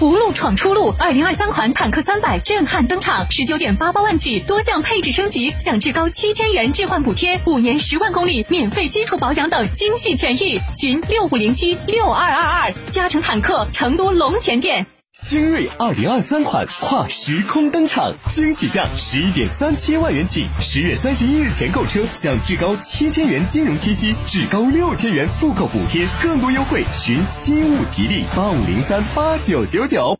福禄闯出路，二零二三款坦克三百震撼登场，十九点八八万起，多项配置升级，享至高七千元置换补贴，五年十万公里免费基础保养等精细权益。寻六五零七六二二二，加成坦克成都龙泉店。新锐二零二三款跨时空登场，惊喜价十一点三七万元起，十月三十一日前购车享至高七千元金融贴息，至高六千元复购补贴，更多优惠寻新物吉利八五零三八九九九。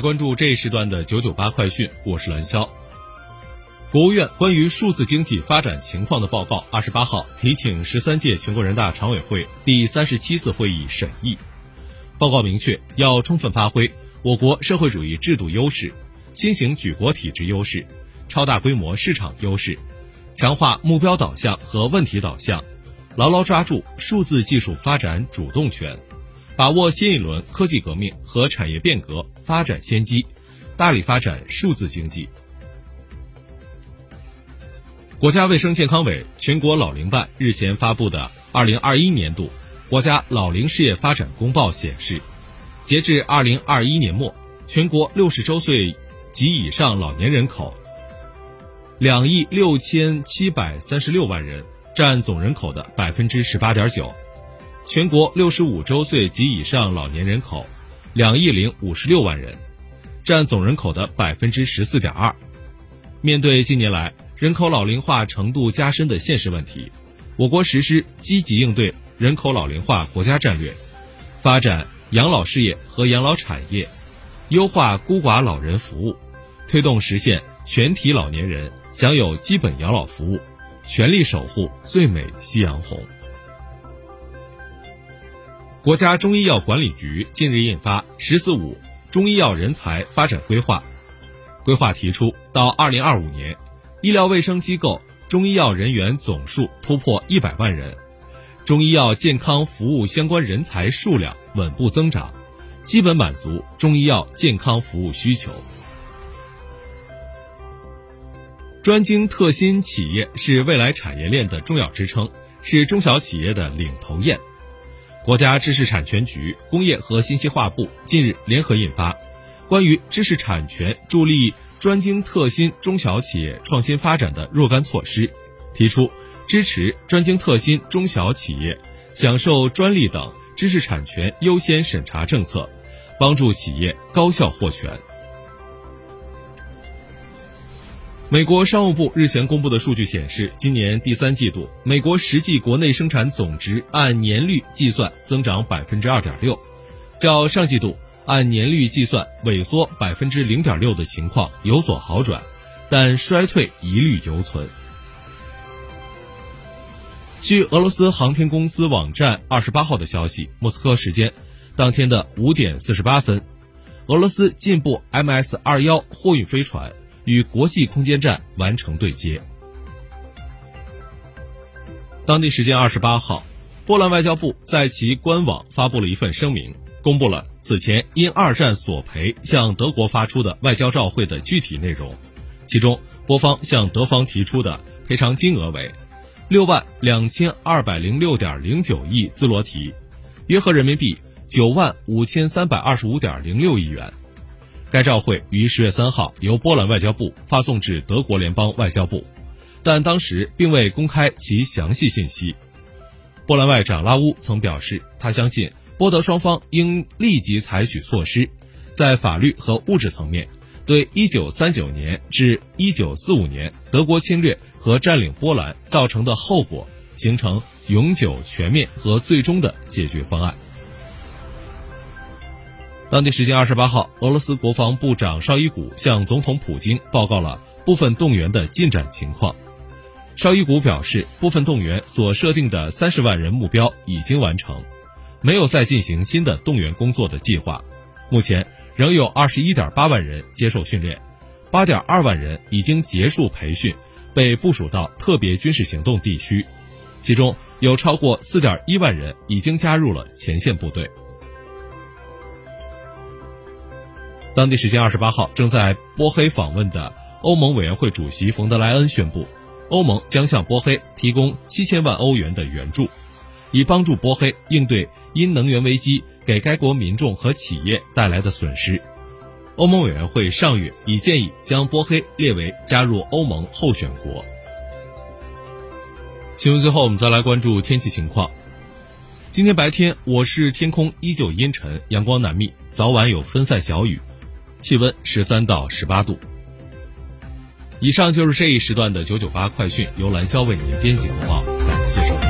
关注这一时段的九九八快讯，我是蓝霄。国务院关于数字经济发展情况的报告二十八号提请十三届全国人大常委会第三十七次会议审议。报告明确，要充分发挥我国社会主义制度优势、新型举国体制优势、超大规模市场优势，强化目标导向和问题导向，牢牢抓住数字技术发展主动权。把握新一轮科技革命和产业变革发展先机，大力发展数字经济。国家卫生健康委全国老龄办日前发布的二零二一年度国家老龄事业发展公报显示，截至二零二一年末，全国六十周岁及以上老年人口两亿六千七百三十六万人，占总人口的百分之十八点九。全国六十五周岁及以上老年人口两亿零五十六万人，占总人口的百分之十四点二。面对近年来人口老龄化程度加深的现实问题，我国实施积极应对人口老龄化国家战略，发展养老事业和养老产业，优化孤寡老人服务，推动实现全体老年人享有基本养老服务，全力守护最美夕阳红。国家中医药管理局近日印发“十四五”中医药人才发展规划，规划提出，到二零二五年，医疗卫生机构中医药人员总数突破一百万人，中医药健康服务相关人才数量稳步增长，基本满足中医药健康服务需求。专精特新企业是未来产业链的重要支撑，是中小企业的领头雁。国家知识产权局、工业和信息化部近日联合印发《关于知识产权助力专精特新中小企业创新发展的若干措施》，提出支持专精特新中小企业享受专利等知识产权优先审查政策，帮助企业高效获权。美国商务部日前公布的数据显示，今年第三季度，美国实际国内生产总值按年率计算增长百分之二点六，较上季度按年率计算萎缩百分之零点六的情况有所好转，但衰退疑虑犹存。据俄罗斯航天公司网站二十八号的消息，莫斯科时间当天的五点四十八分，俄罗斯进步 MS 二幺货运飞船。与国际空间站完成对接。当地时间二十八号，波兰外交部在其官网发布了一份声明，公布了此前因二战索赔向德国发出的外交照会的具体内容。其中，波方向德方提出的赔偿金额为六万两千二百零六点零九亿兹罗提，约合人民币九万五千三百二十五点零六亿元。该照会于十月三号由波兰外交部发送至德国联邦外交部，但当时并未公开其详细信息。波兰外长拉乌曾表示，他相信波德双方应立即采取措施，在法律和物质层面。对1939年至1945年德国侵略和占领波兰造成的后果，形成永久、全面和最终的解决方案。当地时间二十八号，俄罗斯国防部长绍伊古向总统普京报告了部分动员的进展情况。绍伊古表示，部分动员所设定的三十万人目标已经完成，没有再进行新的动员工作的计划。目前。仍有二十一点八万人接受训练，八点二万人已经结束培训，被部署到特别军事行动地区，其中有超过四点一万人已经加入了前线部队。当地时间二十八号，正在波黑访问的欧盟委员会主席冯德莱恩宣布，欧盟将向波黑提供七千万欧元的援助，以帮助波黑应对因能源危机。给该国民众和企业带来的损失，欧盟委员会上月已建议将波黑列为加入欧盟候选国。新闻最后，我们再来关注天气情况。今天白天，我市天空依旧阴沉，阳光难觅，早晚有分散小雨，气温十三到十八度。以上就是这一时段的九九八快讯，由蓝霄为您编辑播报，感谢收听。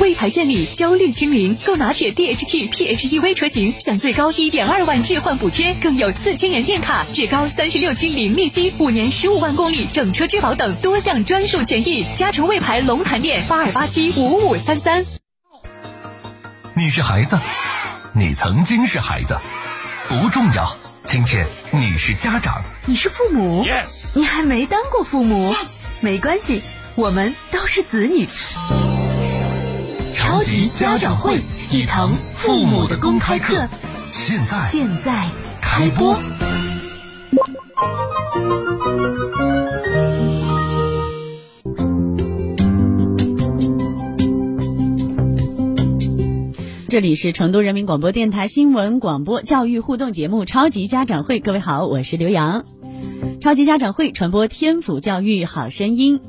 魏牌献礼，焦虑清零，购拿铁 DHT PHEV 车型享最高一点二万置换补贴，更有四千元电卡，至高三十六期零利息，五年十五万公里整车质保等多项专属权益。嘉诚魏牌龙潭店八二八七五五三三。你是孩子，你曾经是孩子，不重要。今天你是家长，你是父母，你还没当过父母，没关系，我们都是子女。超级家长会，一堂父母的公开课，现在现在开播。这里是成都人民广播电台新闻广播教育互动节目《超级家长会》，各位好，我是刘洋。超级家长会传播天府教育好声音。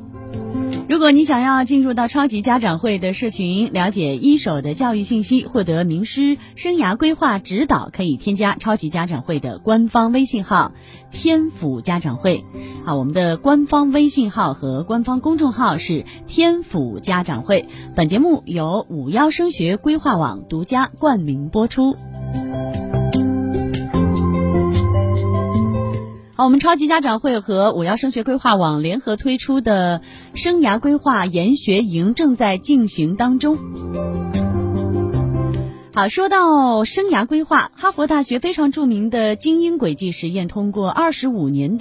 如果你想要进入到超级家长会的社群，了解一手的教育信息，获得名师生涯规划指导，可以添加超级家长会的官方微信号“天府家长会”。好，我们的官方微信号和官方公众号是“天府家长会”。本节目由五幺升学规划网独家冠名播出。我们超级家长会和五幺升学规划网联合推出的生涯规划研学营正在进行当中。好，说到生涯规划，哈佛大学非常著名的精英轨迹实验，通过二十五年的。